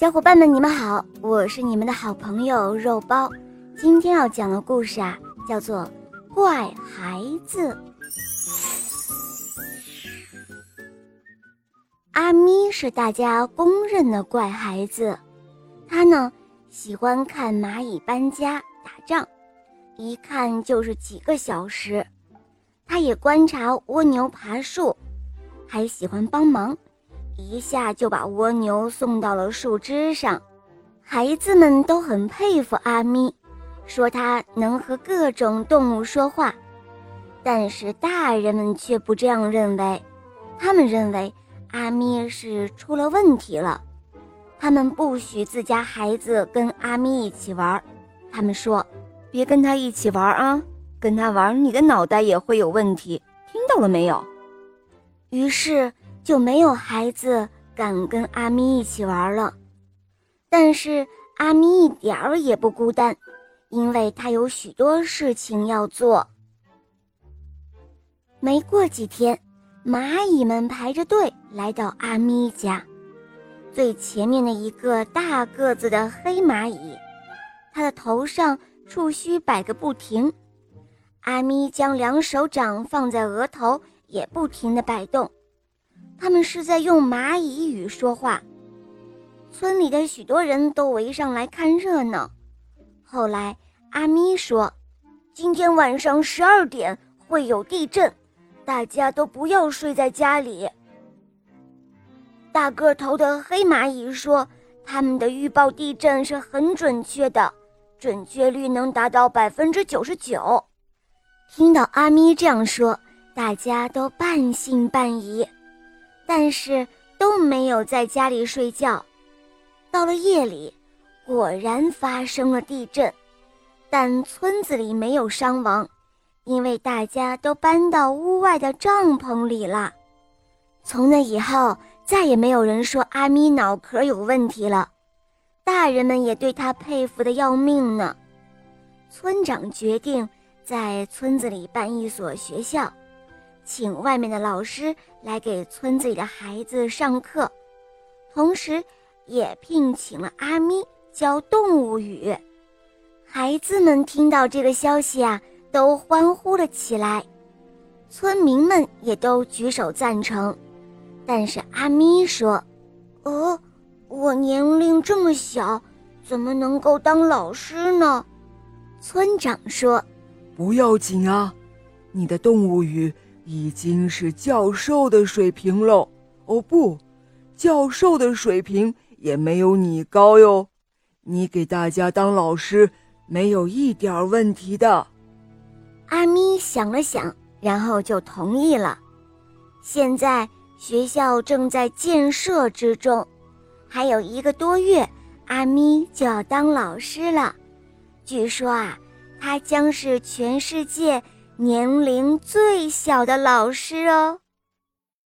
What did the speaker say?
小伙伴们，你们好，我是你们的好朋友肉包。今天要讲的故事啊，叫做《怪孩子》。阿咪是大家公认的怪孩子，他呢喜欢看蚂蚁搬家、打仗，一看就是几个小时。他也观察蜗牛爬树，还喜欢帮忙。一下就把蜗牛送到了树枝上，孩子们都很佩服阿咪，说他能和各种动物说话。但是大人们却不这样认为，他们认为阿咪是出了问题了，他们不许自家孩子跟阿咪一起玩。他们说：“别跟他一起玩啊，跟他玩你的脑袋也会有问题。”听到了没有？于是。就没有孩子敢跟阿咪一起玩了，但是阿咪一点儿也不孤单，因为他有许多事情要做。没过几天，蚂蚁们排着队来到阿咪家，最前面的一个大个子的黑蚂蚁，它的头上触须摆个不停。阿咪将两手掌放在额头，也不停地摆动。他们是在用蚂蚁语说话，村里的许多人都围上来看热闹。后来，阿咪说：“今天晚上十二点会有地震，大家都不要睡在家里。”大个头的黑蚂蚁说：“他们的预报地震是很准确的，准确率能达到百分之九十九。”听到阿咪这样说，大家都半信半疑。但是都没有在家里睡觉。到了夜里，果然发生了地震，但村子里没有伤亡，因为大家都搬到屋外的帐篷里了。从那以后，再也没有人说阿咪脑壳有问题了，大人们也对他佩服的要命呢。村长决定在村子里办一所学校。请外面的老师来给村子里的孩子上课，同时，也聘请了阿咪教动物语。孩子们听到这个消息啊，都欢呼了起来，村民们也都举手赞成。但是阿咪说：“呃，我年龄这么小，怎么能够当老师呢？”村长说：“不要紧啊，你的动物语。”已经是教授的水平喽，哦不，教授的水平也没有你高哟。你给大家当老师没有一点问题的。阿咪想了想，然后就同意了。现在学校正在建设之中，还有一个多月，阿咪就要当老师了。据说啊，他将是全世界。年龄最小的老师哦。